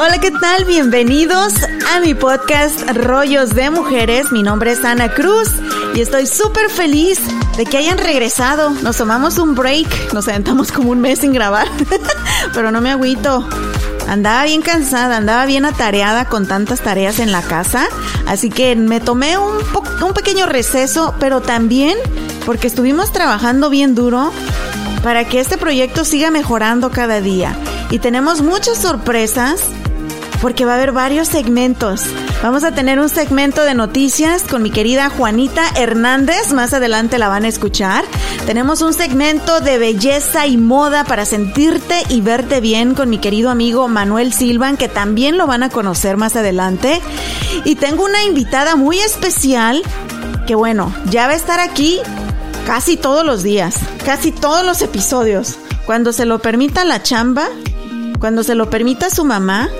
Hola, ¿qué tal? Bienvenidos a mi podcast Rollos de Mujeres. Mi nombre es Ana Cruz y estoy súper feliz de que hayan regresado. Nos tomamos un break, nos sentamos como un mes sin grabar, pero no me agüito. Andaba bien cansada, andaba bien atareada con tantas tareas en la casa, así que me tomé un, un pequeño receso, pero también porque estuvimos trabajando bien duro para que este proyecto siga mejorando cada día. Y tenemos muchas sorpresas porque va a haber varios segmentos. Vamos a tener un segmento de noticias con mi querida Juanita Hernández, más adelante la van a escuchar. Tenemos un segmento de belleza y moda para sentirte y verte bien con mi querido amigo Manuel Silvan, que también lo van a conocer más adelante. Y tengo una invitada muy especial que bueno, ya va a estar aquí casi todos los días, casi todos los episodios. Cuando se lo permita la chamba, cuando se lo permita su mamá,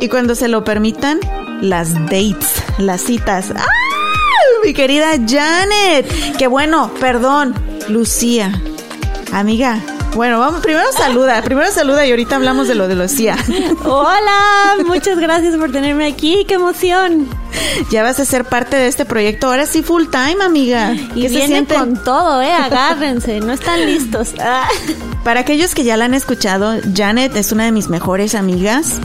y cuando se lo permitan, las dates, las citas. ¡Ah! Mi querida Janet. Que bueno, perdón, Lucía. Amiga, bueno, vamos, primero saluda, primero saluda y ahorita hablamos de lo de Lucía. Hola, muchas gracias por tenerme aquí, qué emoción. Ya vas a ser parte de este proyecto, ahora sí full time, amiga. Y viene se siente? con todo, eh, agárrense, no están listos. Para aquellos que ya la han escuchado, Janet es una de mis mejores amigas.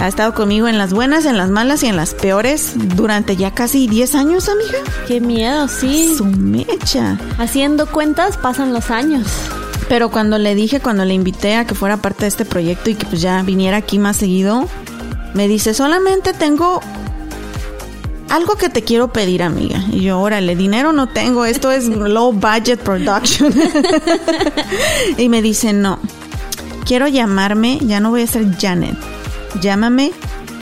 Ha estado conmigo en las buenas, en las malas y en las peores durante ya casi 10 años, amiga. Qué miedo, sí. Su mecha. Haciendo cuentas pasan los años. Pero cuando le dije, cuando le invité a que fuera parte de este proyecto y que pues ya viniera aquí más seguido, me dice, solamente tengo algo que te quiero pedir, amiga. Y yo, órale, dinero no tengo, esto es low budget production. y me dice, no, quiero llamarme, ya no voy a ser Janet, llámame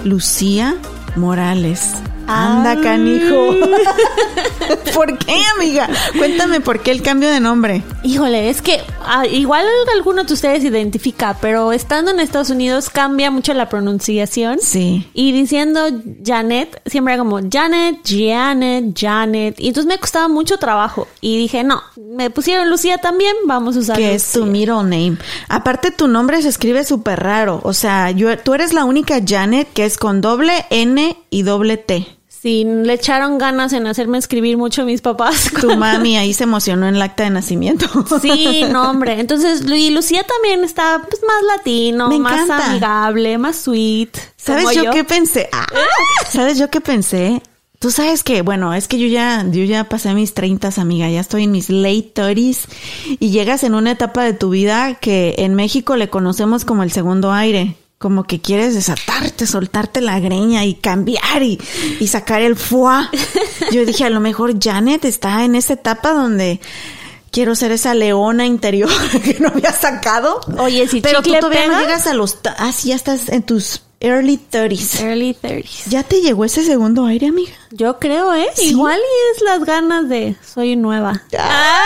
Lucía Morales. Anda, canijo. ¿Por qué, amiga? Cuéntame por qué el cambio de nombre. Híjole, es que ah, igual alguno de ustedes identifica, pero estando en Estados Unidos cambia mucho la pronunciación. Sí. Y diciendo Janet, siempre era como Janet, Janet, Janet. Y entonces me costaba mucho trabajo. Y dije, no, me pusieron Lucía también, vamos a usar Que es tu middle name. Aparte, tu nombre se escribe súper raro. O sea, yo, tú eres la única Janet que es con doble N y doble T. Sí, le echaron ganas en hacerme escribir mucho mis papás. Tu mami ahí se emocionó en el acta de nacimiento. Sí, no, hombre. Entonces, y Lucía también está pues, más latino, más amigable, más sweet. ¿Sabes yo, qué pensé? Ah, ¿Sabes yo qué pensé? Tú sabes que, bueno, es que yo ya, yo ya pasé mis treintas, amiga, ya estoy en mis late 30s y llegas en una etapa de tu vida que en México le conocemos como el segundo aire como que quieres desatarte, soltarte la greña y cambiar y, y sacar el foie. Yo dije, a lo mejor Janet está en esa etapa donde quiero ser esa leona interior que no había sacado. Oye, si Pero tú todavía no llegas a los... Ah, sí, ya estás en tus early 30s. Early 30s. ¿Ya te llegó ese segundo aire, amiga? Yo creo, ¿eh? Igual y es las ganas de soy nueva. Ah.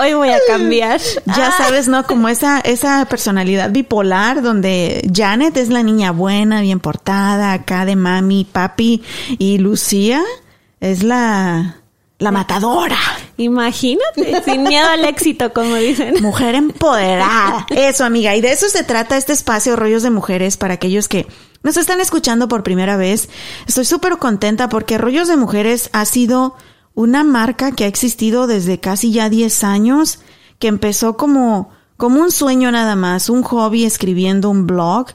Hoy voy a cambiar. Ya ah. sabes, ¿no? Como esa, esa personalidad bipolar donde Janet es la niña buena, bien portada, acá de mami, papi, y Lucía es la, la matadora. Imagínate, sin miedo al éxito, como dicen. Mujer empoderada. Eso, amiga. Y de eso se trata este espacio Rollos de Mujeres para aquellos que nos están escuchando por primera vez. Estoy súper contenta porque Rollos de Mujeres ha sido una marca que ha existido desde casi ya 10 años, que empezó como, como un sueño nada más, un hobby escribiendo un blog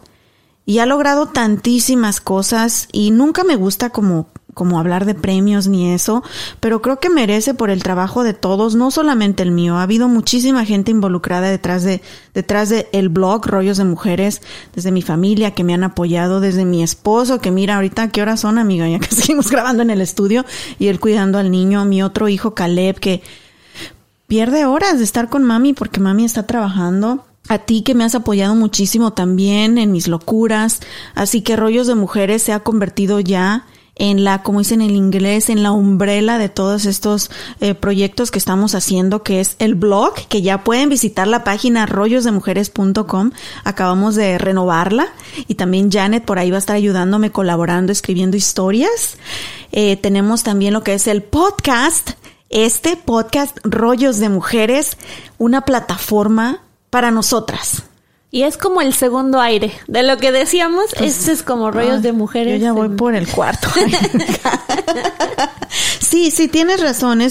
y ha logrado tantísimas cosas y nunca me gusta como como hablar de premios ni eso, pero creo que merece por el trabajo de todos, no solamente el mío. Ha habido muchísima gente involucrada detrás de detrás de el blog Rollos de Mujeres, desde mi familia que me han apoyado, desde mi esposo que mira ahorita qué horas son, amiga, ya que seguimos grabando en el estudio y él cuidando al niño, mi otro hijo Caleb que pierde horas de estar con mami porque mami está trabajando a ti que me has apoyado muchísimo también en mis locuras. Así que Rollos de Mujeres se ha convertido ya en la, como dicen en inglés, en la umbrella de todos estos eh, proyectos que estamos haciendo, que es el blog, que ya pueden visitar la página rollosdemujeres.com. Acabamos de renovarla y también Janet por ahí va a estar ayudándome, colaborando, escribiendo historias. Eh, tenemos también lo que es el podcast. Este podcast Rollos de Mujeres, una plataforma para nosotras. Y es como el segundo aire. De lo que decíamos, este es como rollos de mujeres. Yo ya voy por el cuarto. sí, sí, tienes razón.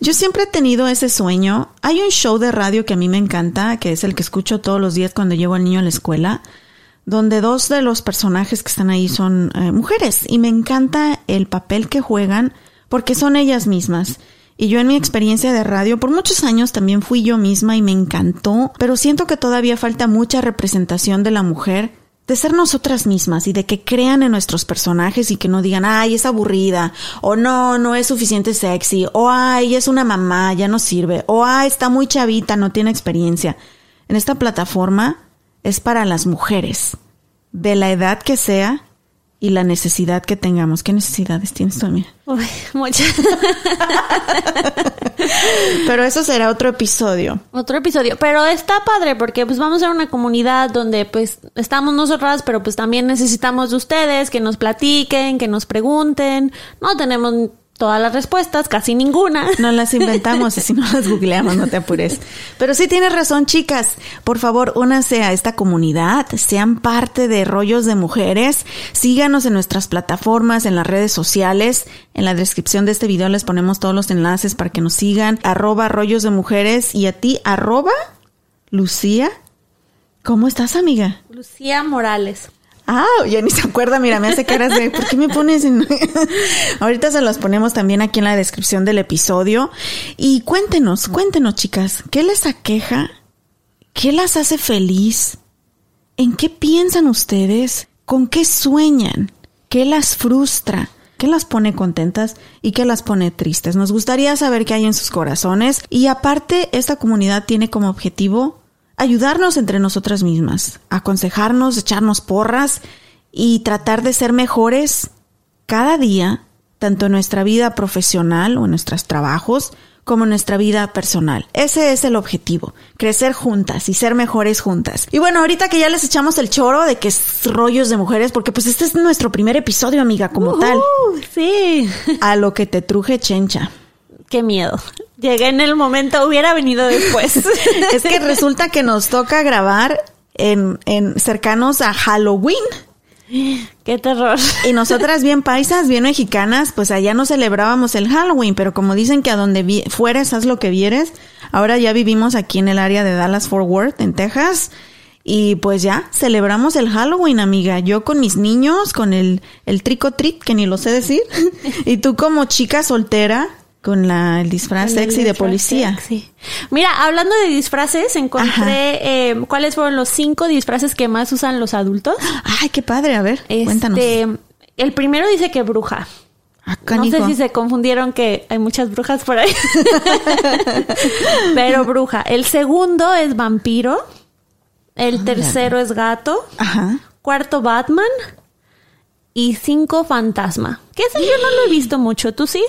yo siempre he tenido ese sueño. Hay un show de radio que a mí me encanta, que es el que escucho todos los días cuando llevo al niño a la escuela, donde dos de los personajes que están ahí son eh, mujeres. Y me encanta el papel que juegan porque son ellas mismas. Y yo en mi experiencia de radio por muchos años también fui yo misma y me encantó, pero siento que todavía falta mucha representación de la mujer de ser nosotras mismas y de que crean en nuestros personajes y que no digan, ay, es aburrida, o no, no es suficiente sexy, o ay, es una mamá, ya no sirve, o ay, está muy chavita, no tiene experiencia. En esta plataforma es para las mujeres, de la edad que sea y la necesidad que tengamos. ¿Qué necesidades tienes tú, amiga? Uy, muchas. Pero eso será otro episodio. Otro episodio. Pero está padre porque pues vamos a una comunidad donde pues estamos nosotras, pero pues también necesitamos de ustedes que nos platiquen, que nos pregunten. No tenemos todas las respuestas, casi ninguna. No las inventamos, si no las googleamos, no te apures. Pero sí tienes razón, chicas. Por favor, únanse a esta comunidad, sean parte de Rollos de Mujeres, síganos en nuestras plataformas, en las redes sociales. En la descripción de este video les ponemos todos los enlaces para que nos sigan. Arroba Rollos de Mujeres y a ti, arroba Lucía. ¿Cómo estás, amiga? Lucía Morales. Ah, ya ni se acuerda, mira, me hace caras de, ¿por qué me pones en... Ahorita se los ponemos también aquí en la descripción del episodio. Y cuéntenos, cuéntenos, chicas, ¿qué les aqueja? ¿Qué las hace feliz? ¿En qué piensan ustedes? ¿Con qué sueñan? ¿Qué las frustra? ¿Qué las pone contentas y qué las pone tristes? Nos gustaría saber qué hay en sus corazones. Y aparte, esta comunidad tiene como objetivo ayudarnos entre nosotras mismas, aconsejarnos, echarnos porras y tratar de ser mejores cada día, tanto en nuestra vida profesional o en nuestros trabajos, como en nuestra vida personal. Ese es el objetivo, crecer juntas y ser mejores juntas. Y bueno, ahorita que ya les echamos el choro de que es rollos de mujeres, porque pues este es nuestro primer episodio, amiga, como tal. Sí. A lo que te truje chencha. Qué miedo. Llegué en el momento, hubiera venido después. es que resulta que nos toca grabar en, en cercanos a Halloween. Qué terror. Y nosotras bien paisas, bien mexicanas, pues allá no celebrábamos el Halloween, pero como dicen que a donde fueres haz lo que vieres, ahora ya vivimos aquí en el área de Dallas Fort Worth, en Texas, y pues ya celebramos el Halloween, amiga. Yo con mis niños, con el, el trico trick, que ni lo sé decir, y tú como chica soltera, con la, el disfraz sexy de policía. Mira, hablando de disfraces, encontré eh, cuáles fueron los cinco disfraces que más usan los adultos. Ay, qué padre, a ver, este, cuéntanos. El primero dice que bruja. Ah, no sé si se confundieron que hay muchas brujas por ahí. Pero bruja. El segundo es vampiro. El tercero es gato. Ajá. Cuarto Batman. Y cinco fantasma. Que ese yo no lo he visto mucho. ¿Tú sí?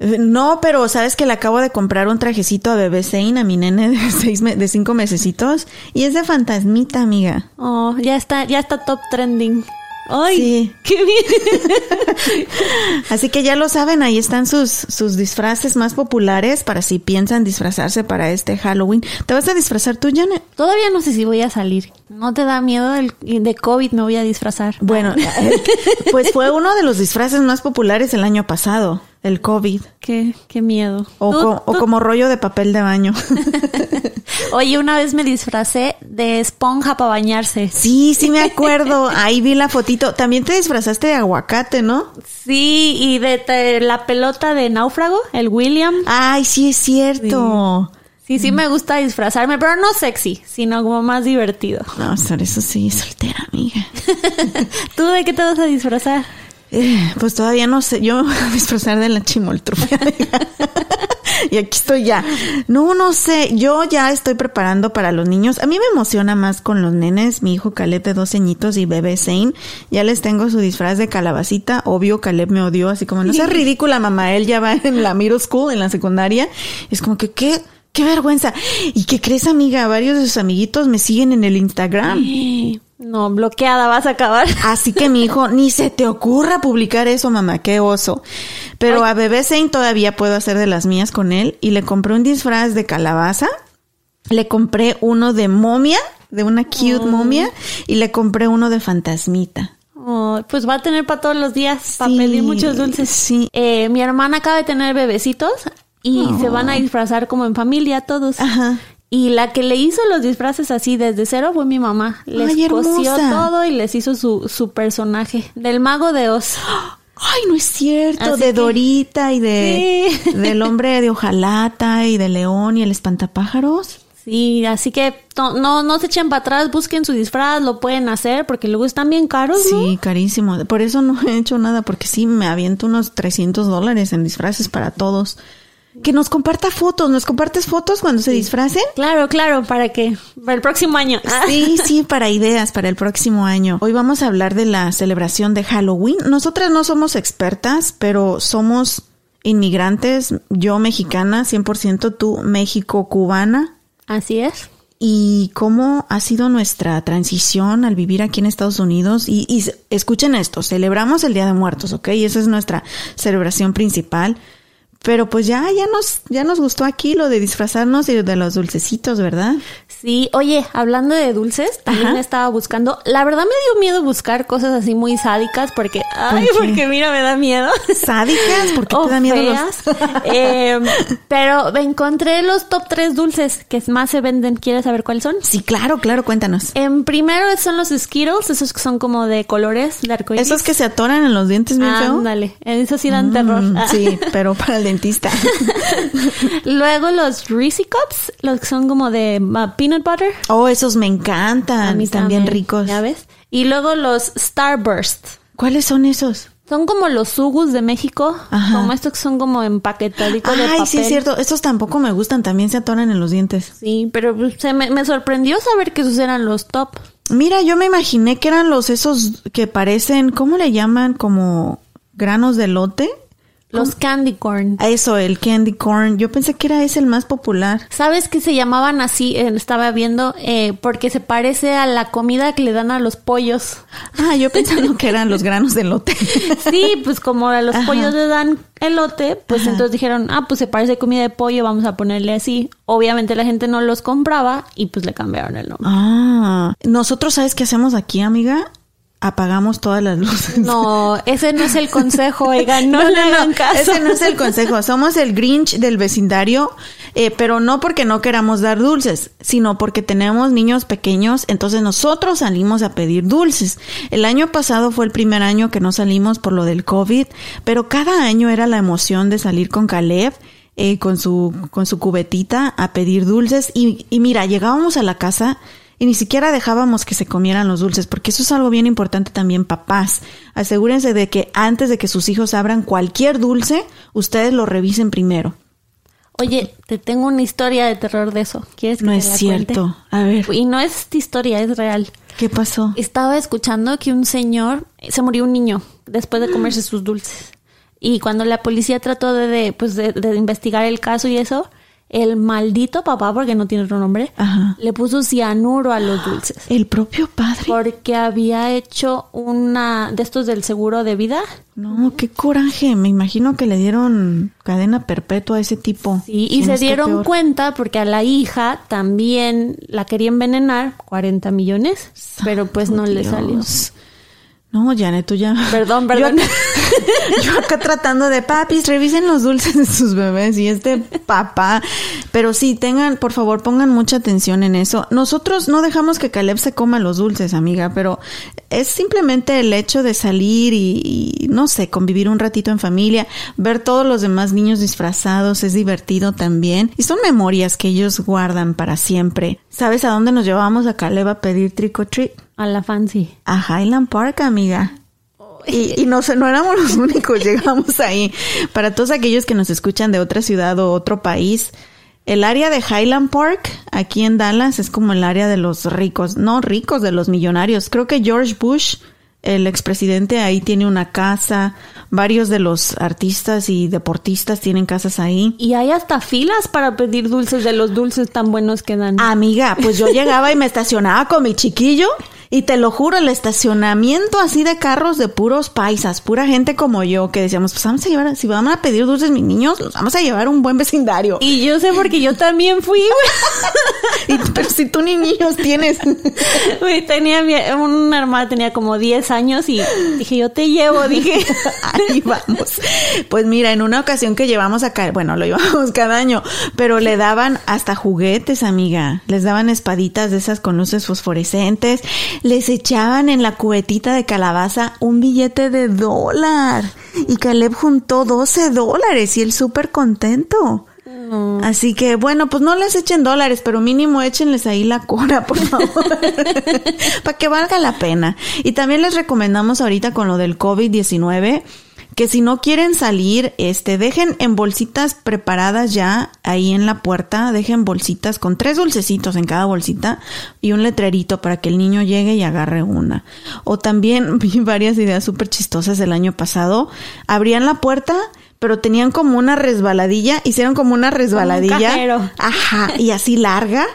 No, pero sabes que le acabo de comprar un trajecito a bebé Zane, a mi nene de seis de cinco mesecitos, y es de fantasmita, amiga. Oh, ya está, ya está top trending. ¡Ay! Sí. ¡Qué bien! Así que ya lo saben, ahí están sus, sus disfraces más populares para si piensan disfrazarse para este Halloween. ¿Te vas a disfrazar tú, Janet? Todavía no sé si voy a salir. ¿No te da miedo el, de COVID me voy a disfrazar? Bueno, pues fue uno de los disfraces más populares el año pasado. El COVID. Qué, qué miedo. O, Tú- co- o como rollo de papel de baño. Oye, una vez me disfracé de esponja para bañarse. Sí, sí me acuerdo. Ahí vi la fotito. También te disfrazaste de aguacate, ¿no? Sí, y de, de la pelota de náufrago, el William. Ay, sí es cierto. Sí, sí me gusta disfrazarme, pero no sexy, sino como más divertido. No, ser eso sí, soltera, amiga. ¿Tú de qué te vas a disfrazar? Eh, pues todavía no sé. Yo me voy a disfrazar de la chimoltrufia. y aquí estoy ya. No, no sé. Yo ya estoy preparando para los niños. A mí me emociona más con los nenes. Mi hijo Caleb de dos añitos y bebé Zane. Ya les tengo su disfraz de calabacita. Obvio, Caleb me odió. Así como, no seas ridícula, mamá. Él ya va en la middle school, en la secundaria. Es como que, ¿qué? Qué vergüenza. ¿Y qué crees, amiga? Varios de sus amiguitos me siguen en el Instagram. No, bloqueada vas a acabar. Así que mi hijo, ni se te ocurra publicar eso, mamá, qué oso. Pero a bebé Zane todavía puedo hacer de las mías con él y le compré un disfraz de calabaza, le compré uno de momia, de una cute momia, y le compré uno de fantasmita. Oh, pues va a tener para todos los días, para Sí, pedir muchos dulces. sí. Eh, mi hermana acaba de tener bebecitos y se van a disfrazar como en familia todos. Ajá. Y la que le hizo los disfraces así desde cero fue mi mamá. Les Ay, cosió todo y les hizo su, su personaje del mago de Oz. Ay, no es cierto, Así de que- Dorita y de Sí. del hombre de hojalata y de león y el espantapájaros. Sí, así que no, no se echen para atrás, busquen su disfraz, lo pueden hacer porque luego están bien caros, ¿no? Sí, carísimo. Por eso no he hecho nada, porque sí me aviento unos 300 dólares en disfraces para todos. Que nos comparta fotos, ¿nos compartes fotos cuando se disfracen? Claro, claro, para que para el próximo año. Sí, sí, para ideas para el próximo año. Hoy vamos a hablar de la celebración de Halloween. Nosotras no somos expertas, pero somos inmigrantes. Yo mexicana, 100%, tú México cubana. Así es. y cómo ha sido nuestra transición al vivir aquí en Estados Unidos. Y, y escuchen esto, celebramos el Día de Muertos, ¿ok? Y esa es nuestra celebración principal. Pero pues ya, ya nos, ya nos gustó aquí lo de disfrazarnos y de los dulcecitos, ¿verdad? Sí, oye, hablando de dulces, también Ajá. estaba buscando. La verdad me dio miedo buscar cosas así muy sádicas porque, ay, porque mira, me da miedo. ¿Sádicas? ¿Por qué O te da miedo los-. Eh, pero encontré los top tres dulces que más se venden. ¿Quieres saber cuáles son? Sí, claro, claro, cuéntanos. En primero son los Skittles, esos que son como de colores, de arcoíris. Esos que se atoran en los dientes bien feo. Ándale, esos sí dan terror. Mm, sí, pero para el dentista. Luego los Reese Cups, los que son como de uh, peanut butter. Oh, esos me A encantan. mí Están bien ricos. ¿Ya ves? Y luego los Starburst. ¿Cuáles son esos? Son como los sugus de México, Ajá. como estos que son como empaquetaditos de Ay, papel. sí, es cierto. Estos tampoco me gustan. También se atoran en los dientes. Sí, pero pues, se me, me sorprendió saber que esos eran los top. Mira, yo me imaginé que eran los esos que parecen, ¿cómo le llaman? Como granos de lote. Los candy corn. A Eso, el candy corn. Yo pensé que era ese el más popular. ¿Sabes que se llamaban así? Eh, estaba viendo, eh, porque se parece a la comida que le dan a los pollos. Ah, yo pensando que eran los granos de lote. Sí, pues como a los Ajá. pollos le dan elote, pues Ajá. entonces dijeron, ah, pues se parece a comida de pollo, vamos a ponerle así. Obviamente la gente no los compraba y pues le cambiaron el nombre. Ah, nosotros, ¿sabes qué hacemos aquí, amiga? Apagamos todas las luces. No, ese no es el consejo, oigan, no, le hagan caso. Ese no es el consejo. Somos el Grinch del vecindario, eh, pero no porque no queramos dar dulces, sino porque tenemos niños pequeños, entonces nosotros salimos a pedir dulces. El año pasado fue el primer año que no salimos por lo del COVID, pero cada año era la emoción de salir con Caleb. eh, con su con su cubetita a pedir dulces y, y mira llegábamos a la casa y ni siquiera dejábamos que se comieran los dulces, porque eso es algo bien importante también, papás. Asegúrense de que antes de que sus hijos abran cualquier dulce, ustedes lo revisen primero. Oye, te tengo una historia de terror de eso. ¿Quieres que No te es la cierto. A ver? Y no es historia, es real. ¿qué pasó? Estaba escuchando que un señor, se murió un niño después de comerse sus dulces. Y cuando la policía trató de, de, pues de, de investigar el caso y eso, el maldito papá, porque no tiene otro nombre, Ajá. le puso cianuro a los dulces. El propio padre. Porque había hecho una de estos del seguro de vida. No, qué coraje. Me imagino que le dieron cadena perpetua a ese tipo. Sí, y se dieron cuenta porque a la hija también la quería envenenar, 40 millones, pero pues no le Dios. salió. No, Janet, tú ya. Perdón, Yo perdón. acá, yo acá tratando de papis, revisen los dulces de sus bebés y este papá. Pero sí, tengan, por favor, pongan mucha atención en eso. Nosotros no dejamos que Caleb se coma los dulces, amiga, pero es simplemente el hecho de salir y, y, no sé, convivir un ratito en familia, ver todos los demás niños disfrazados, es divertido también. Y son memorias que ellos guardan para siempre. ¿Sabes a dónde nos llevamos a Caleb a pedir trick or treat? A la fancy. A Highland Park, amiga. Y, y no, no éramos los únicos, llegamos ahí. Para todos aquellos que nos escuchan de otra ciudad o otro país, el área de Highland Park, aquí en Dallas, es como el área de los ricos, no ricos, de los millonarios. Creo que George Bush, el expresidente, ahí tiene una casa. Varios de los artistas y deportistas tienen casas ahí. Y hay hasta filas para pedir dulces de los dulces tan buenos que dan. Amiga, pues yo llegaba y me estacionaba con mi chiquillo y te lo juro, el estacionamiento así de carros de puros paisas, pura gente como yo, que decíamos, pues vamos a llevar, si vamos a pedir dulces mis niños, los vamos a llevar a un buen vecindario. Y yo sé porque yo también fui, Y- pero si tú ni niños tienes. güey. Tenía mi, una hermana tenía como 10 años y dije, yo te llevo, dije. Ahí vamos. Pues mira, en una ocasión que llevamos acá, bueno, lo llevamos cada año, pero le daban hasta juguetes, amiga. Les daban espaditas de esas con luces fosforescentes. Les echaban en la cubetita de calabaza un billete de dólar. Y Caleb juntó 12 dólares y él súper contento. Así que bueno, pues no les echen dólares, pero mínimo échenles ahí la cora, por favor. Para que valga la pena. Y también les recomendamos ahorita con lo del COVID-19 que si no quieren salir, este, dejen en bolsitas preparadas ya ahí en la puerta, dejen bolsitas con tres dulcecitos en cada bolsita y un letrerito para que el niño llegue y agarre una. O también vi varias ideas súper chistosas el año pasado. Abrían la puerta, pero tenían como una resbaladilla, hicieron como una resbaladilla. cajero. Ajá, y así larga.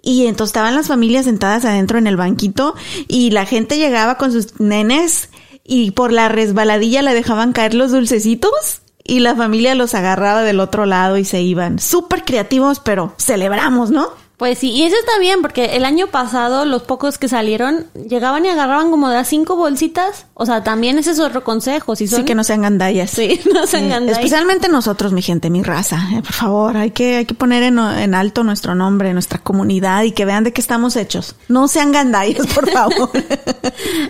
Y entonces estaban las familias sentadas adentro en el banquito y la gente llegaba con sus nenes y por la resbaladilla le dejaban caer los dulcecitos y la familia los agarraba del otro lado y se iban. Súper creativos, pero celebramos, ¿no? Pues sí, y eso está bien porque el año pasado los pocos que salieron llegaban y agarraban como de a cinco bolsitas. O sea, también ese es otro consejo. Si son... Sí, que no sean gandallas. Sí, no se Sí, engañen. Especialmente nosotros, mi gente, mi raza. Eh, por favor, hay que, hay que poner en, en alto nuestro nombre, nuestra comunidad y que vean de qué estamos hechos. No sean gandallas, por favor.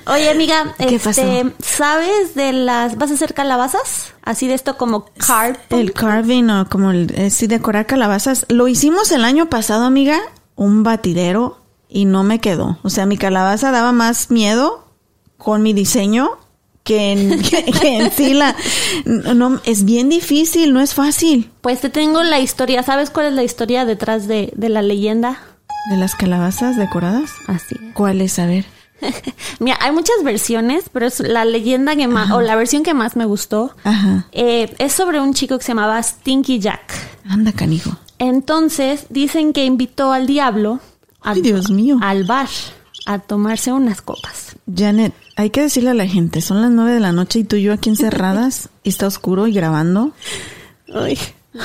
Oye, amiga, ¿Qué este, pasó? ¿sabes de las... ¿Vas a hacer calabazas? Así de esto como carp. el carving o como el, eh, sí, decorar calabazas. Lo hicimos el año pasado, amiga, un batidero y no me quedó. O sea, mi calabaza daba más miedo con mi diseño que en, que, que en sí la... No, es bien difícil, no es fácil. Pues te tengo la historia. ¿Sabes cuál es la historia detrás de, de la leyenda? ¿De las calabazas decoradas? Así es. ¿Cuál es? A ver. Mira, hay muchas versiones, pero es la leyenda que más, o la versión que más me gustó, Ajá. eh, es sobre un chico que se llamaba Stinky Jack. Anda, canijo. Entonces, dicen que invitó al diablo a- Ay, Dios mío. al bar a tomarse unas copas. Janet, hay que decirle a la gente, son las nueve de la noche y tú y yo aquí encerradas y está oscuro y grabando. Ay,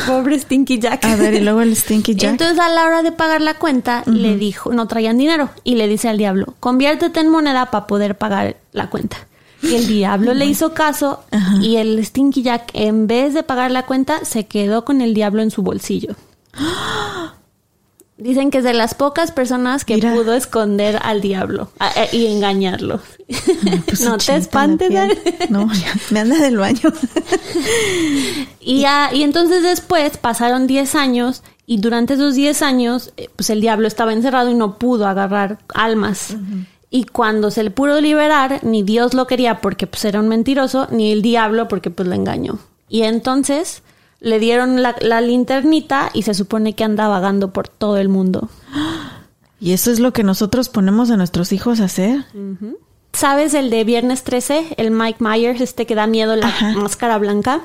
pobre Stinky Jack. A ver, y luego el Stinky Jack. Entonces a la hora de pagar la cuenta le dijo, no traían dinero y le dice al diablo, conviértete en moneda para poder pagar la cuenta. Y el diablo le hizo caso Ajá. y el Stinky Jack en vez de pagar la cuenta se quedó con el diablo en su bolsillo. Dicen que es de las pocas personas que Mira. pudo esconder al diablo a- eh, y engañarlo. Pues no se te espantes. No, ya, me anda del baño. Y, ya- y entonces después pasaron 10 años y durante esos 10 años, eh, pues el diablo estaba encerrado y no pudo agarrar almas. Y cuando se le pudo liberar, ni Dios lo quería porque pues era un mentiroso, ni el diablo porque pues lo engañó. Y entonces le dieron la, la linternita y se supone que anda vagando por todo el mundo. Y eso es lo que nosotros ponemos a nuestros hijos a hacer. ¿Sabes el de Viernes 13? El Mike Myers, este que da miedo, la Ajá. máscara blanca.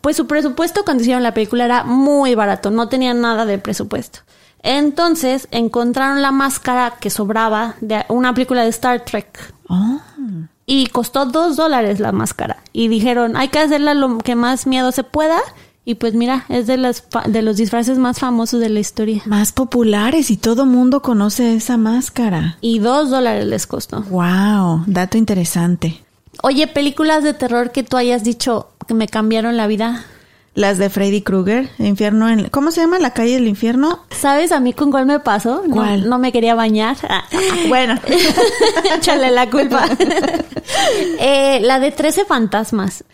Pues su presupuesto cuando hicieron la película era muy barato, no tenía nada de presupuesto. Entonces encontraron la máscara que sobraba de una película de Star Trek. Oh. Y costó dos dólares la máscara. Y dijeron, hay que hacerla lo que más miedo se pueda. Y pues mira, es de, las fa- de los disfraces más famosos de la historia. Más populares y todo mundo conoce esa máscara. Y dos dólares les costó. Wow, dato interesante. Oye, películas de terror que tú hayas dicho que me cambiaron la vida. Las de Freddy Krueger, Infierno en... ¿Cómo se llama? La calle del infierno. ¿Sabes a mí con cuál me pasó? No- ¿Cuál? No, me quería bañar. Ah, Bueno, Échale la culpa. Eh, la de 13 fantasmas.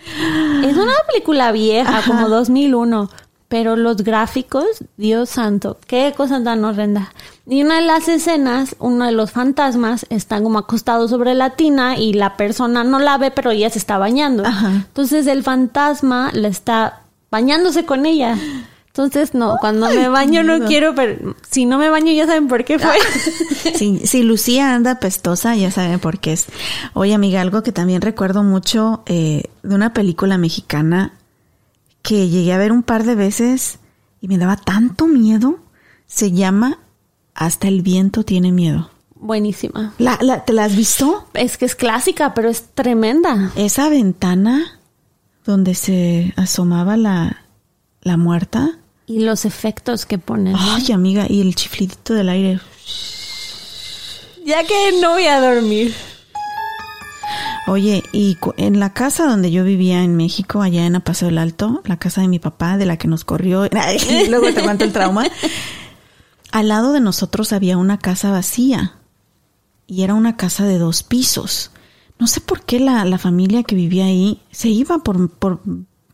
Es una película vieja, como 2001. Pero los gráficos, Dios santo, qué cosa tan horrenda. Y una de las escenas, uno de los fantasmas está como acostado sobre la tina y la persona no la ve, pero ella se está bañando. Ajá. Entonces el fantasma le está bañándose con ella. Entonces, no, cuando me baño no quiero, pero si no me baño ya saben por qué fue. si, si Lucía anda pestosa, ya saben por qué es. Oye, amiga, algo que también recuerdo mucho eh, de una película mexicana que llegué a ver un par de veces y me daba tanto miedo. Se llama Hasta el viento tiene miedo. Buenísima. ¿La, la, ¿Te la has visto? Es que es clásica, pero es tremenda. Esa ventana donde se asomaba la, la muerta. Y los efectos que ponen. Ay, amiga, y el chiflidito del aire. Ya que no voy a dormir. Oye, y en la casa donde yo vivía en México, allá en Paso del Alto, la casa de mi papá, de la que nos corrió, y luego te cuento el trauma, al lado de nosotros había una casa vacía y era una casa de dos pisos. No sé por qué la, la familia que vivía ahí se iba por, por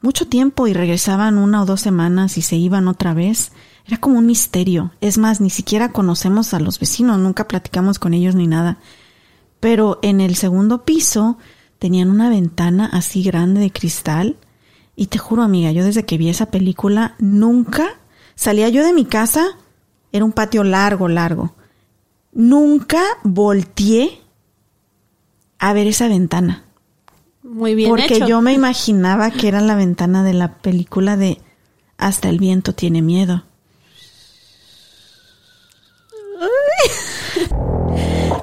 mucho tiempo y regresaban una o dos semanas y se iban otra vez. Era como un misterio. Es más, ni siquiera conocemos a los vecinos, nunca platicamos con ellos ni nada pero en el segundo piso tenían una ventana así grande de cristal y te juro amiga, yo desde que vi esa película nunca salía yo de mi casa, era un patio largo, largo, nunca volteé a ver esa ventana, Muy bien porque hecho. yo me imaginaba que era la ventana de la película de Hasta el viento tiene miedo.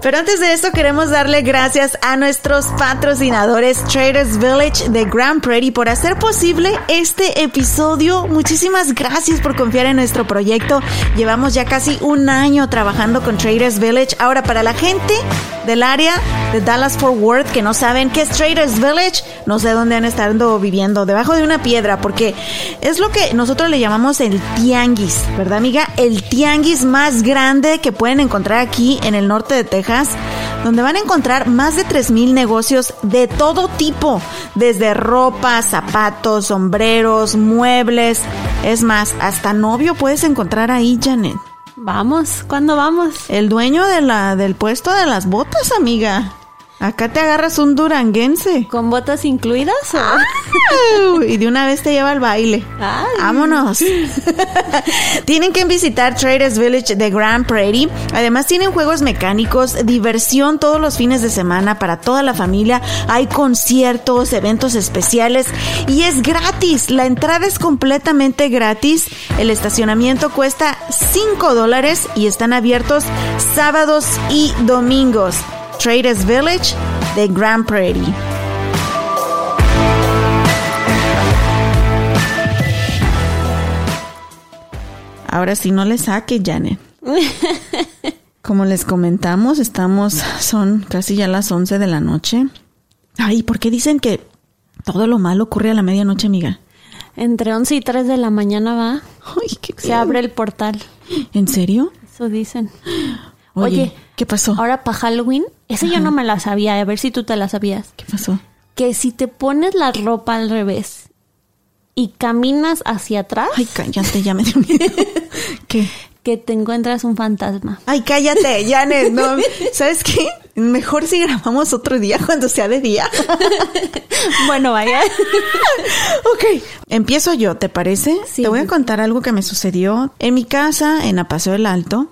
Pero antes de esto queremos darle gracias a nuestros patrocinadores Traders Village de Grand Prairie por hacer posible este episodio. Muchísimas gracias por confiar en nuestro proyecto. Llevamos ya casi un año trabajando con Traders Village. Ahora para la gente del área de Dallas Fort Worth que no saben qué es Traders Village, no sé dónde han estado viviendo, debajo de una piedra, porque es lo que nosotros le llamamos el tianguis, ¿verdad amiga? El tianguis más grande que pueden encontrar aquí en el norte de Texas, donde van a encontrar más de 3.000 negocios de todo tipo, desde ropa, zapatos, sombreros, muebles, es más, hasta novio puedes encontrar ahí, Janet. Vamos, ¿cuándo vamos? El dueño de la, del puesto de las botas, amiga. Acá te agarras un duranguense. ¿Con botas incluidas? o- Y de una vez te lleva al baile. Ay. Vámonos. tienen que visitar Traders Village de Grand Prairie. Además tienen juegos mecánicos, diversión todos los fines de semana para toda la familia. Hay conciertos, eventos especiales y es gratis. La entrada es completamente gratis. El estacionamiento cuesta 5 dólares y están abiertos sábados y domingos. Traders Village de Grand Prairie. Ahora sí no le saque, Janet. Como les comentamos, estamos, son casi ya las 11 de la noche. Ay, ¿por qué dicen que todo lo malo ocurre a la medianoche, amiga? Entre 11 y 3 de la mañana va. Ay, qué Se abre el portal. ¿En serio? Eso dicen. Oye, Oye, ¿qué pasó? Ahora para Halloween, esa yo no me la sabía, a ver si tú te la sabías. ¿Qué pasó? Que si te pones la ropa al revés y caminas hacia atrás, Ay, cállate, ya me dio miedo. ¿Qué? que te encuentras un fantasma. Ay, cállate, Janet. No, ¿Sabes qué? Mejor si grabamos otro día cuando sea de día. Bueno, vaya. Ok, empiezo yo, ¿te parece? Sí. Te voy a contar algo que me sucedió en mi casa, en Apaseo del Alto.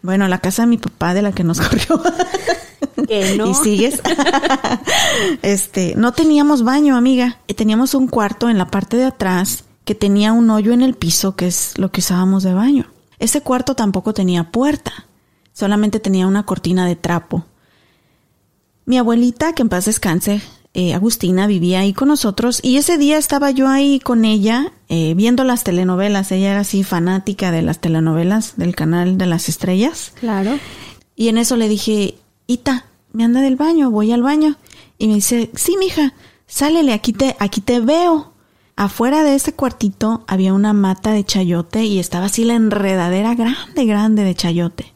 Bueno, la casa de mi papá de la que nos corrió. Que no. ¿Y sigues? este, no teníamos baño, amiga. Y Teníamos un cuarto en la parte de atrás que tenía un hoyo en el piso, que es lo que usábamos de baño. Ese cuarto tampoco tenía puerta, solamente tenía una cortina de trapo. Mi abuelita, que en paz descanse, eh, Agustina, vivía ahí con nosotros y ese día estaba yo ahí con ella eh, viendo las telenovelas. Ella era así fanática de las telenovelas del canal de las estrellas. Claro. Y en eso le dije, Ita, me anda del baño, voy al baño. Y me dice, sí, mija, sálele, aquí te, aquí te veo. Afuera de ese cuartito había una mata de chayote y estaba así la enredadera grande, grande de chayote.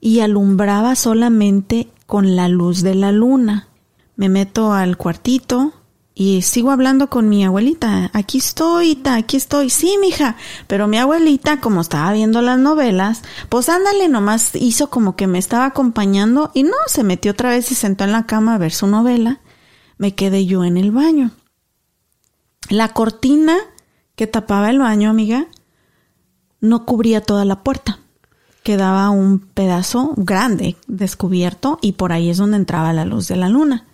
Y alumbraba solamente con la luz de la luna. Me meto al cuartito y sigo hablando con mi abuelita. Aquí estoy, Ita, aquí estoy. Sí, mija. Pero mi abuelita, como estaba viendo las novelas, pues ándale, nomás hizo como que me estaba acompañando y no, se metió otra vez y sentó en la cama a ver su novela. Me quedé yo en el baño. La cortina que tapaba el baño, amiga, no cubría toda la puerta. Quedaba un pedazo grande descubierto y por ahí es donde entraba la luz de la luna.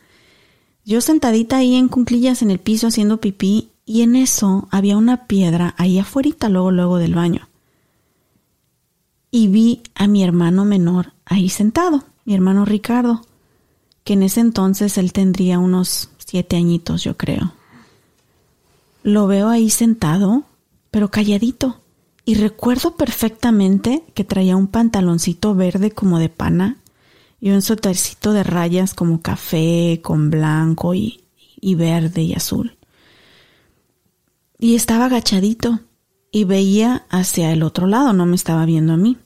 Yo sentadita ahí en cunclillas en el piso haciendo pipí y en eso había una piedra ahí afuera, luego, luego del baño. Y vi a mi hermano menor ahí sentado, mi hermano Ricardo, que en ese entonces él tendría unos siete añitos, yo creo. Lo veo ahí sentado, pero calladito, y recuerdo perfectamente que traía un pantaloncito verde como de pana y un suétercito de rayas como café con blanco y, y verde y azul. Y estaba agachadito y veía hacia el otro lado, no me estaba viendo a mí.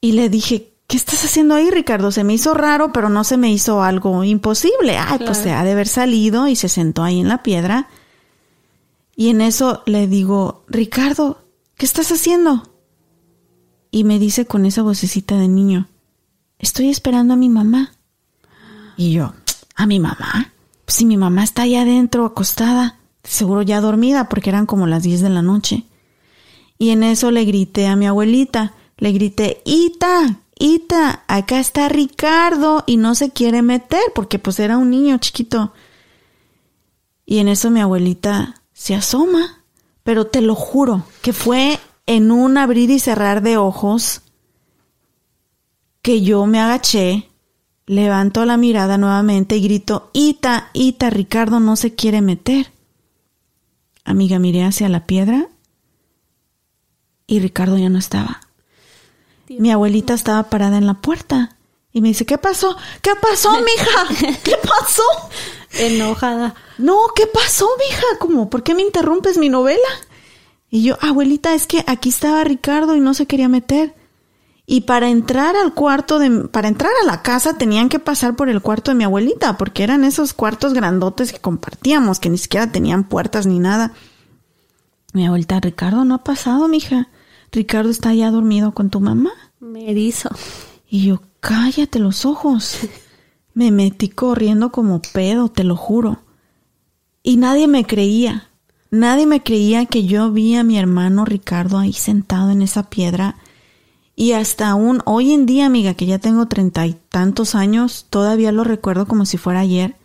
Y le dije, ¿qué estás haciendo ahí, Ricardo? Se me hizo raro, pero no se me hizo algo imposible. Ay, pues se ha de haber salido y se sentó ahí en la piedra. Y en eso le digo, Ricardo, ¿qué estás haciendo? Y me dice con esa vocecita de niño, estoy esperando a mi mamá. Y yo, ¿a mi mamá? Si mi mamá está allá adentro, acostada, seguro ya dormida, porque eran como las 10 de la noche. Y en eso le grité a mi abuelita, le grité, Ita, Ita, acá está Ricardo y no se quiere meter, porque pues era un niño chiquito. Y en eso mi abuelita se asoma, pero te lo juro que fue en un abrir y cerrar de ojos que yo me agaché, levanto la mirada nuevamente y grito, Ita, Ita, Ricardo no se quiere meter. Amiga, miré hacia la piedra y Ricardo ya no estaba. Mi abuelita estaba parada en la puerta y me dice, ¿qué pasó? ¿Qué pasó, mija? ¿Qué pasó? Enojada. No, ¿qué pasó, mija? ¿Cómo? ¿Por qué me interrumpes mi novela? Y yo, abuelita, es que aquí estaba Ricardo y no se quería meter. Y para entrar al cuarto de, para entrar a la casa tenían que pasar por el cuarto de mi abuelita, porque eran esos cuartos grandotes que compartíamos, que ni siquiera tenían puertas ni nada. Mi abuelita, Ricardo no ha pasado, mija. Ricardo está ya dormido con tu mamá. Me erizo. Y yo, cállate los ojos. Me metí corriendo como pedo, te lo juro. Y nadie me creía. Nadie me creía que yo vi a mi hermano Ricardo ahí sentado en esa piedra y hasta aún hoy en día, amiga, que ya tengo treinta y tantos años, todavía lo recuerdo como si fuera ayer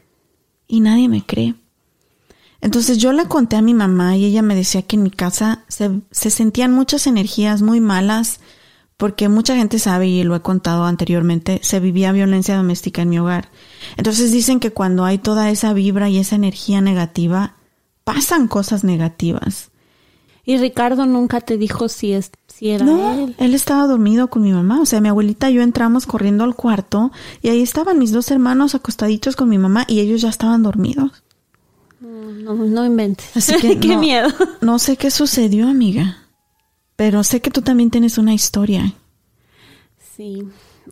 y nadie me cree. Entonces yo le conté a mi mamá y ella me decía que en mi casa se, se sentían muchas energías muy malas porque mucha gente sabe y lo he contado anteriormente, se vivía violencia doméstica en mi hogar. Entonces dicen que cuando hay toda esa vibra y esa energía negativa, pasan cosas negativas. Y Ricardo nunca te dijo si es si era no, él. él estaba dormido con mi mamá. O sea, mi abuelita y yo entramos corriendo al cuarto y ahí estaban mis dos hermanos acostaditos con mi mamá y ellos ya estaban dormidos. No, inventes. Así que Qué no- miedo. No sé qué sucedió, amiga. Pero sé que tú también tienes una historia. Sí,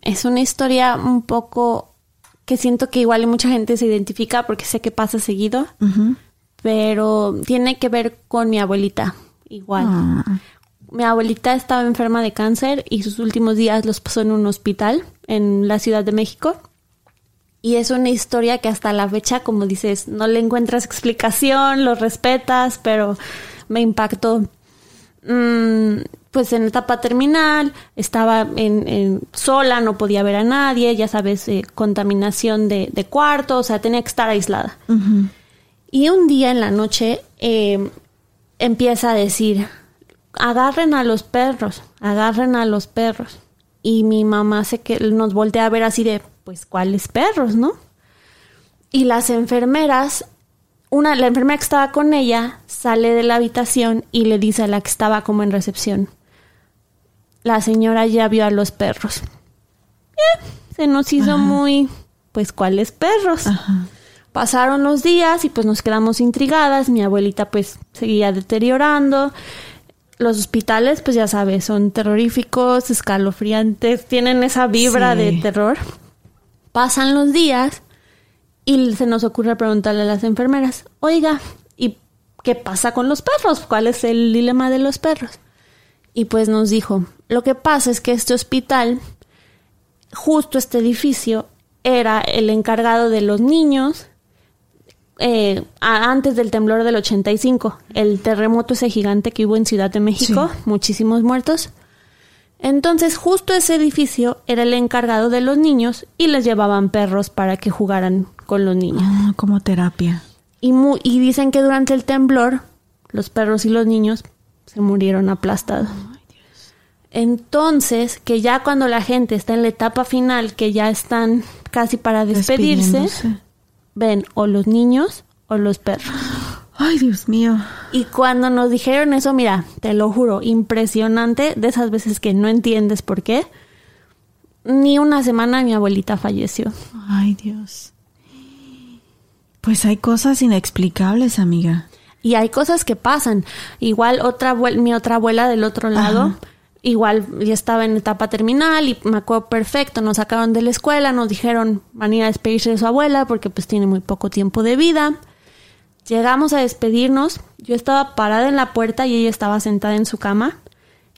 es una historia un poco que siento que igual mucha gente se identifica porque sé que pasa seguido, pero tiene que ver con mi abuelita, igual. Ah, Mi abuelita estaba enferma de cáncer y sus últimos días los pasó en un hospital en la Ciudad de México. Y es una historia que hasta la fecha, como dices, no le encuentras explicación, lo respetas, pero me impactó. Mm, pues en etapa terminal, estaba en, en- sola, no podía ver a nadie, ya sabes, eh, contaminación de, de cuarto, o sea, tenía que estar aislada. ujú. Y un día en la noche eh, empieza a decir, agarren a los perros, agarren a los perros. Y mi mamá se que nos voltea a ver así de, pues, ¿cuáles perros, no? Y las enfermeras, una, la enfermera que estaba con ella sale de la habitación y le dice a la que estaba como en recepción, la señora ya vio a los perros. Eh, se nos hizo muy pues cuáles perros. Ajá. Pasaron los días y pues nos quedamos intrigadas. Mi abuelita pues seguía deteriorando. Los hospitales, pues ya sabes, son terroríficos, escalofriantes, tienen esa vibra Sí. de terror. Pasan los días y se nos ocurre preguntarle a las enfermeras, oiga, ¿y qué pasa con los perros? ¿Cuál es el dilema de los perros? Y pues nos dijo, lo que pasa es que este hospital, justo este edificio, era el encargado de los niños eh, antes del temblor del 85, el terremoto ese gigante que hubo en Ciudad de México, muchísimos muertos. Entonces, justo ese edificio era el encargado de los niños y les llevaban perros para que jugaran con los niños. Ah, como terapia. Y, mu- y dicen que durante el temblor, los perros y los niños se murieron aplastados. Entonces, que ya cuando la gente está en la etapa final, que ya están casi para despedirse. Ven o los niños o los perros. Ay, Dios mío. Y cuando nos dijeron eso, mira, te lo juro, impresionante, de esas veces que no entiendes por qué, ni una semana mi abuelita falleció. Ay, Dios. Pues hay cosas inexplicables, amiga. Y hay cosas que pasan. Igual otra mi otra abuela del otro lado, Ajá. Igual ya estaba en etapa terminal y me acuerdo perfecto, nos sacaron de la escuela, nos dijeron van a ir a despedirse de su abuela porque pues tiene muy poco tiempo de vida. Llegamos a despedirnos, yo estaba parada en la puerta y ella estaba sentada en su cama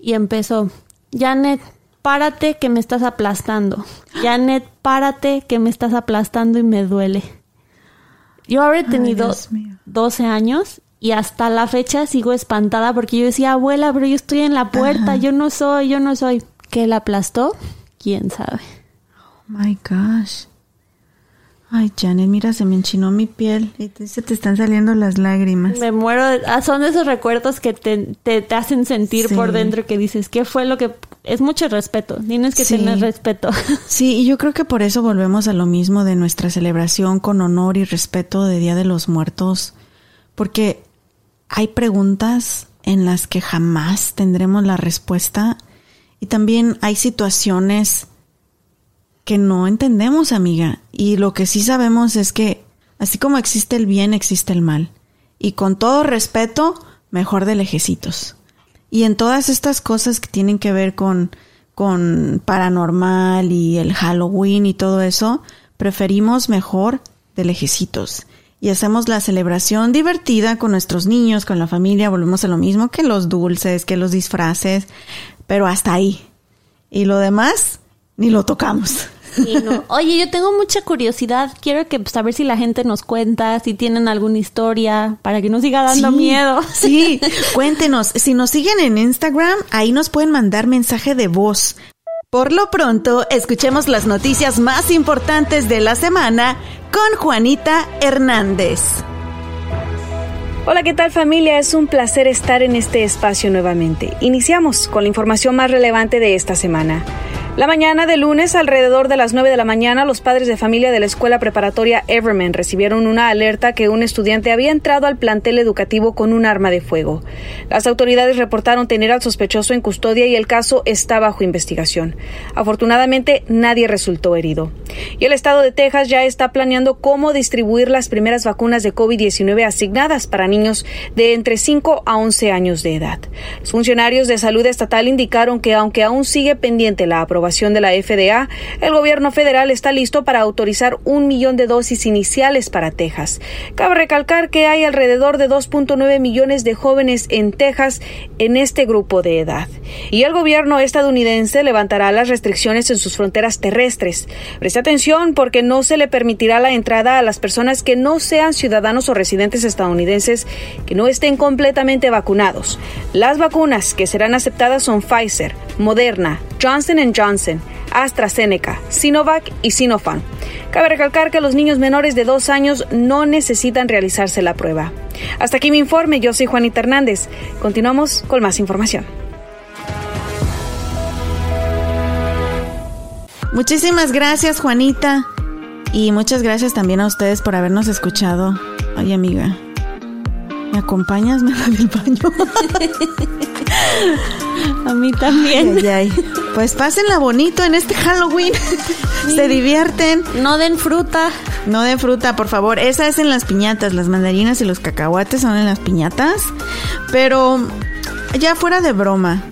y empezó, Janet, párate que me estás aplastando. Janet, párate que me estás aplastando y me duele. Yo habré tenido mío. 12 años y hasta la fecha sigo espantada porque yo decía, abuela, pero yo estoy en la puerta, yo no soy, yo no soy. ¿Qué la aplastó? ¿Quién sabe? Oh my gosh. Ay, Janet, mira, se me enchinó mi piel y te- se te están saliendo las lágrimas. Me muero. de- ah, son esos recuerdos que te, te, te hacen sentir Sí. por dentro que dices, ¿qué fue lo que...? Es mucho respeto, tienes que Sí. tener respeto. Sí, y yo creo que por eso volvemos a lo mismo de nuestra celebración con honor y respeto de Día de los Muertos, porque hay preguntas en las que jamás tendremos la respuesta y también hay situaciones que no entendemos, amiga, y lo que sí sabemos es que así como existe el bien, existe el mal, y con todo respeto, mejor de lejecitos. Y en todas estas cosas que tienen que ver con, con paranormal y el Halloween y todo eso, preferimos mejor de lejecitos. Y hacemos la celebración divertida con nuestros niños, con la familia, volvemos a lo mismo que los dulces, que los disfraces, pero hasta ahí. Y lo demás, ni lo tocamos. Sí, no. Oye, yo tengo mucha curiosidad. Quiero que pues, a ver si la gente nos cuenta, si tienen alguna historia, para que no siga dando Sí, miedo. Sí, cuéntenos. Si nos siguen en Instagram, ahí nos pueden mandar mensaje de voz. Por lo pronto, escuchemos las noticias más importantes de la semana con Juanita Hernández. Hola, ¿qué tal familia? Es un placer estar en este espacio nuevamente. Iniciamos con la información más relevante de esta semana. La mañana de lunes, alrededor de las 9 de la mañana, los padres de familia de la escuela preparatoria Everman recibieron una alerta que un estudiante había entrado al plantel educativo con un arma de fuego. Las autoridades reportaron tener al sospechoso en custodia y el caso está bajo investigación. Afortunadamente, nadie resultó herido. Y el estado de Texas ya está planeando cómo distribuir las primeras vacunas de COVID-19 asignadas para niños de entre 5 a 11 años de edad. Funcionarios de salud estatal indicaron que aunque aún sigue pendiente la aprobación de la FDA, el gobierno federal está listo para autorizar un millón de dosis iniciales para Texas. Cabe recalcar que hay alrededor de 2.9 millones de jóvenes en Texas en este grupo de edad. Y el gobierno estadounidense levantará las restricciones en sus fronteras terrestres. Preste atención porque no se le permitirá la entrada a las personas que no sean ciudadanos o residentes estadounidenses que no estén completamente vacunados. Las vacunas que serán aceptadas son Pfizer, Moderna, Johnson Johnson, AstraZeneca, Sinovac y Sinopharm. Cabe recalcar que los niños menores de dos años no necesitan realizarse la prueba. Hasta aquí mi informe, yo soy Juanita Hernández. Continuamos con más información. Muchísimas gracias, Juanita. Y muchas gracias también a ustedes por habernos escuchado. Ay, amiga, ¿me acompañas? Me del baño. A mí también. Ay, ay. Pues pásenla bonito en este Halloween. Se divierten. No den fruta. No de fruta, por favor. Esa es en las piñatas. Las mandarinas y los cacahuates son en las piñatas. Pero ya fuera de broma.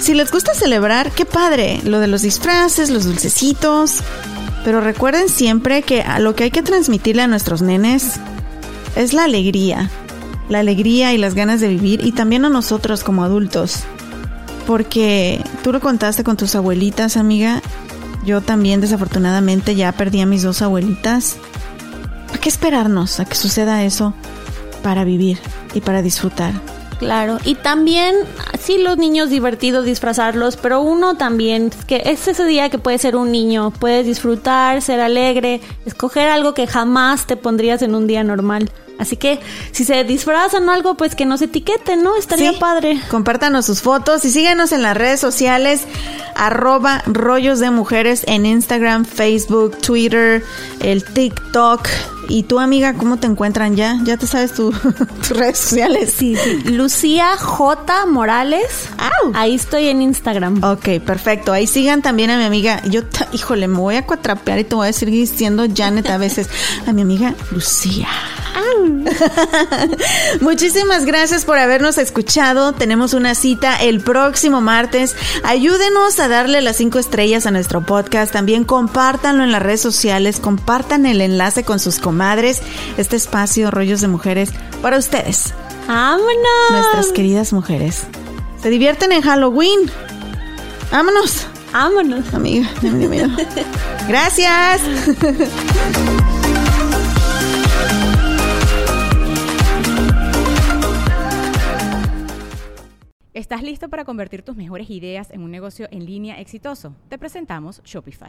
Si les gusta celebrar, qué padre. Lo de los disfraces, los dulcecitos. Pero recuerden siempre que a lo que hay que transmitirle a nuestros nenes es la alegría. La alegría y las ganas de vivir. Y también a nosotros como adultos. Porque tú lo contaste con tus abuelitas, amiga. Yo también desafortunadamente ya perdí a mis dos abuelitas. ¿Para qué esperarnos a que suceda eso para vivir y para disfrutar? Claro, y también, sí, los niños divertidos disfrazarlos, pero uno también, que es ese día que puede ser un niño, puedes disfrutar, ser alegre, escoger algo que jamás te pondrías en un día normal. Así que si se disfrazan o algo, pues que nos etiqueten, ¿no? Estaría Sí. padre. Compártanos sus fotos y síguenos en las redes sociales, arroba rollos de mujeres en Instagram, Facebook, Twitter, el TikTok. Y tu amiga, ¿cómo te encuentran ya? ¿Ya te sabes tu- tus redes sociales? Sí, sí. Lucía J. Morales. Au. Ahí estoy en Instagram. Ok, perfecto. Ahí sigan también a mi amiga. Yo, híjole, me voy a cuatrapear y te voy a seguir diciendo Janet a veces. A mi amiga Lucía. Muchísimas gracias por habernos escuchado. Tenemos una cita el próximo martes. Ayúdenos a darle las cinco estrellas a nuestro podcast. También compártanlo en las redes sociales. Compartan el enlace con sus comadres. Este espacio, Rollos de Mujeres, para ustedes, ¡Vámonos! nuestras queridas mujeres. Se divierten en Halloween. Vámonos. ¡Vámonos! Amiga, ya me dio miedo. Gracias. ¿Estás listo para convertir tus mejores ideas en un negocio en línea exitoso? Te presentamos Shopify.